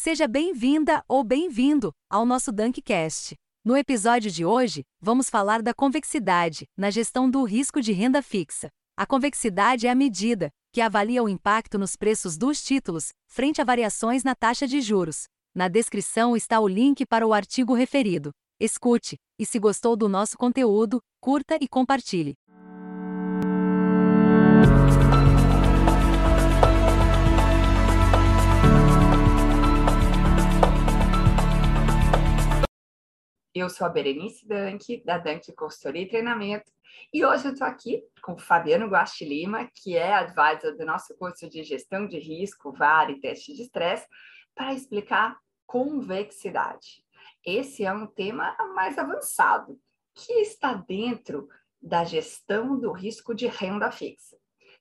Seja bem-vinda ou bem-vindo ao nosso Dunkcast. No episódio de hoje, vamos falar da convexidade na gestão do risco de renda fixa. A convexidade é a medida que avalia o impacto nos preços dos títulos frente a variações na taxa de juros. Na descrição está o link para o artigo referido. Escute, e se gostou do nosso conteúdo, curta e compartilhe. Eu sou a Berenice Dank, da Dank Consultoria e Treinamento, e hoje eu estou aqui com o Fabiano Guasti Lima, que é advisor do nosso curso de Gestão de Risco, VAR e Teste de Estresse, para explicar convexidade. Esse é um tema mais avançado, que está dentro da gestão do risco de renda fixa.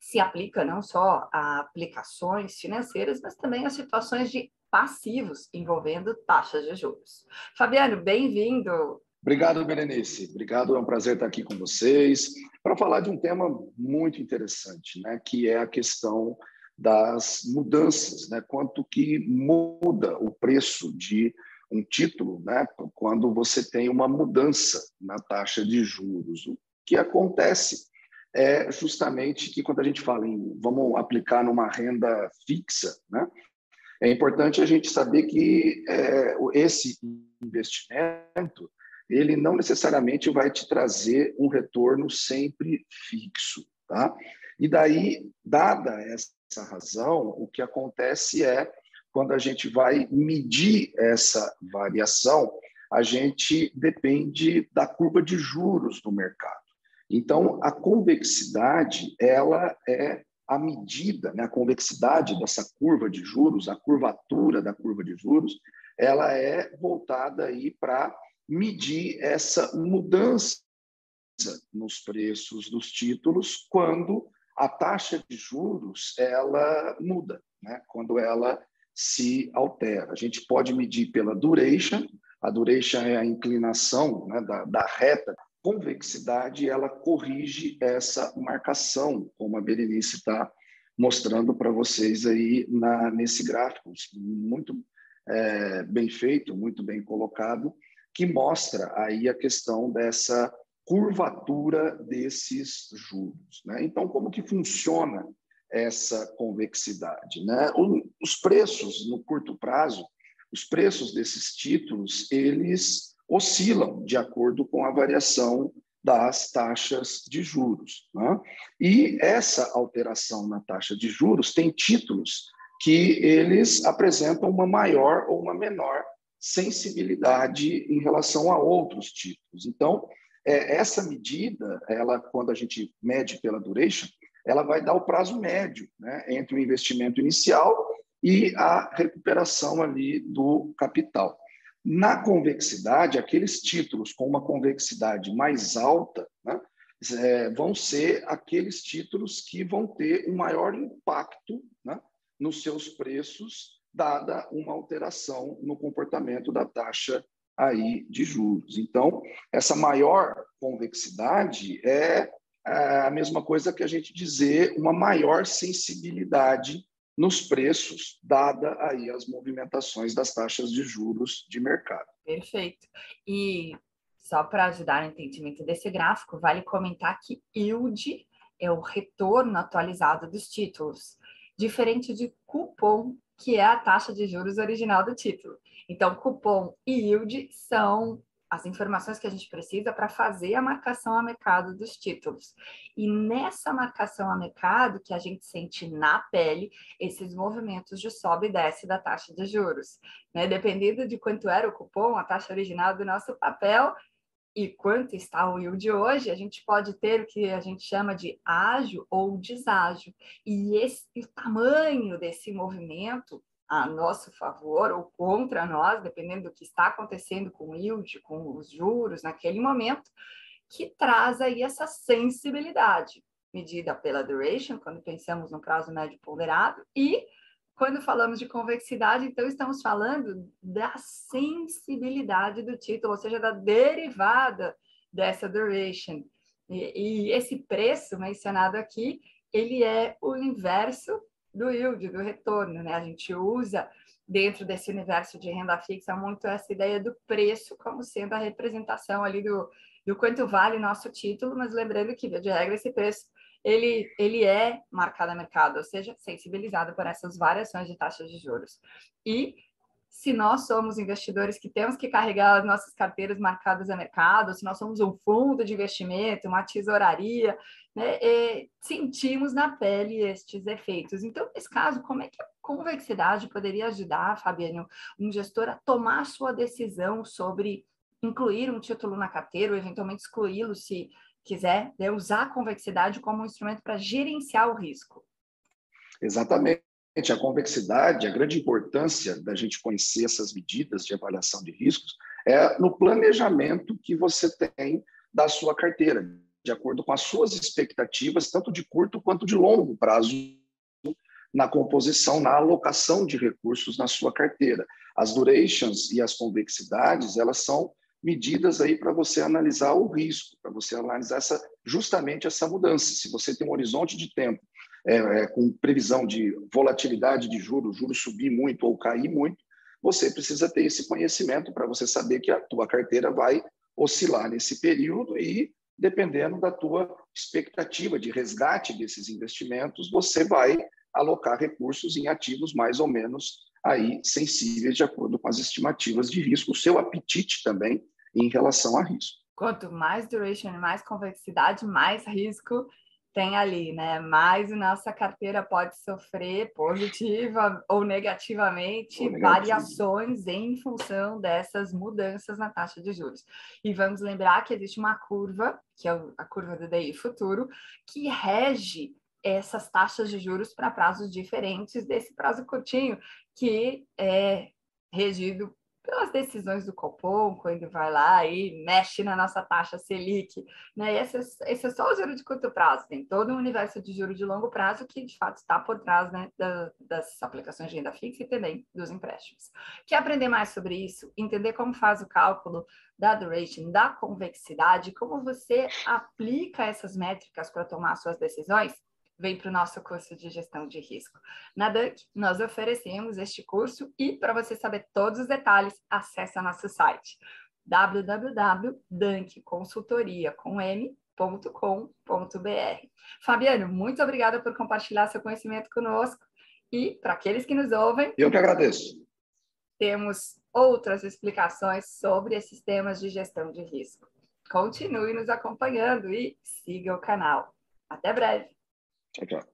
Se aplica não só a aplicações financeiras, mas também a situações de passivos envolvendo taxas de juros. Fabiano, bem-vindo. Obrigado, Berenice. Obrigado, é um prazer estar aqui com vocês para falar de um tema muito interessante, né, que é a questão das mudanças, né, quanto que muda o preço de um título, né, quando você tem uma mudança na taxa de juros. O que acontece é justamente que quando a gente fala em vamos aplicar numa renda fixa, né, é importante a gente saber que é, esse investimento ele não necessariamente vai te trazer um retorno sempre fixo, tá? E daí, dada essa razão, o que acontece é quando a gente vai medir essa variação, a gente depende da curva de juros do mercado. Então, a convexidade ela é a medida, né, a convexidade dessa curva de juros, a curvatura da curva de juros, ela é voltada aí para medir essa mudança nos preços dos títulos quando a taxa de juros ela muda, né? quando ela se altera. A gente pode medir pela duration, a duration é a inclinação né, da, da reta convexidade ela corrige essa marcação, como a Berenice está mostrando para vocês aí na, nesse gráfico, muito é, bem feito, muito bem colocado, que mostra aí a questão dessa curvatura desses juros. Né? Então, como que funciona essa convexidade? Né? Os preços no curto prazo, os preços desses títulos, eles oscilam de acordo com a variação das taxas de juros. Né? E essa alteração na taxa de juros tem títulos que eles apresentam uma maior ou uma menor sensibilidade em relação a outros títulos. Então, é, essa medida, ela, quando a gente mede pela duration, ela vai dar o prazo médio né, entre o investimento inicial e a recuperação ali do capital. Na convexidade, aqueles títulos com uma convexidade mais alta né, é, vão ser aqueles títulos que vão ter um maior impacto né, nos seus preços, dada uma alteração no comportamento da taxa aí de juros. Então, essa maior convexidade é, é a mesma coisa que a gente dizer uma maior sensibilidade nos preços, dada aí as movimentações das taxas de juros de mercado. Perfeito. E só para ajudar no entendimento desse gráfico, vale comentar que yield é o retorno atualizado dos títulos, diferente de cupom, que é a taxa de juros original do título. Então, cupom e yield são as informações que a gente precisa para fazer a marcação a mercado dos títulos. E nessa marcação a mercado, que a gente sente na pele esses movimentos de sobe e desce da taxa de juros. Né? Dependendo de quanto era o cupom, a taxa original do nosso papel e quanto está o yield hoje, a gente pode ter o que a gente chama de ágio ou deságio. E esse, o tamanho desse movimento a nosso favor ou contra nós, dependendo do que está acontecendo com o yield, com os juros naquele momento, que traz aí essa sensibilidade medida pela duration, quando pensamos no prazo médio ponderado, e quando falamos de convexidade, então estamos falando da sensibilidade do título, ou seja, da derivada dessa duration. E, e esse preço mencionado aqui, ele é o inverso do yield, do retorno, né? A gente usa dentro desse universo de renda fixa muito essa ideia do preço como sendo a representação ali do, do quanto vale nosso título, mas lembrando que, de regra, esse preço ele, ele é marcado a mercado, ou seja, sensibilizado por essas variações de taxas de juros. E se nós somos investidores que temos que carregar as nossas carteiras marcadas a mercado, se nós somos um fundo de investimento, uma tesouraria, né, sentimos na pele estes efeitos. Então, nesse caso, como é que a convexidade poderia ajudar, Fabiano, um gestor a tomar sua decisão sobre incluir um título na carteira ou eventualmente excluí-lo se quiser, né, usar a convexidade como um instrumento para gerenciar o risco? Exatamente a convexidade, a grande importância da gente conhecer essas medidas de avaliação de riscos é no planejamento que você tem da sua carteira, de acordo com as suas expectativas, tanto de curto quanto de longo prazo, na composição, na alocação de recursos na sua carteira. As durations e as convexidades, elas são medidas aí para você analisar o risco, para você analisar essa, justamente essa mudança. Se você tem um horizonte de tempo é, é, com previsão de volatilidade de juros, juros subir muito ou cair muito, você precisa ter esse conhecimento para você saber que a tua carteira vai oscilar nesse período e, dependendo da tua expectativa de resgate desses investimentos, você vai alocar recursos em ativos mais ou menos aí sensíveis de acordo com as estimativas de risco, o seu apetite também em relação a risco. Quanto mais duration, mais convexidade, mais risco tem ali, né? Mais nossa carteira pode sofrer positiva ou negativamente ou variações em função dessas mudanças na taxa de juros. E vamos lembrar que existe uma curva, que é a curva do DI futuro, que rege essas taxas de juros para prazos diferentes desse prazo curtinho, que é regido pelas decisões do Copom, quando vai lá e mexe na nossa taxa Selic, né? Esse, é, esse é só o juro de curto prazo, tem todo um universo de juro de longo prazo que, de fato, está por trás né, da, das aplicações de renda fixa e também dos empréstimos. Quer aprender mais sobre isso? Entender como faz o cálculo da duration, da convexidade, como você aplica essas métricas para tomar suas decisões? Vem para o nosso curso de gestão de risco. Na Dunk, nós oferecemos este curso e, para você saber todos os detalhes, acesse nosso site www.dunkconsultoria.com.br. Fabiano, muito obrigada por compartilhar seu conhecimento conosco e, para aqueles que nos ouvem... Eu que agradeço. Temos outras explicações sobre esses temas de gestão de risco. Continue nos acompanhando e siga o canal. Até breve! Okay.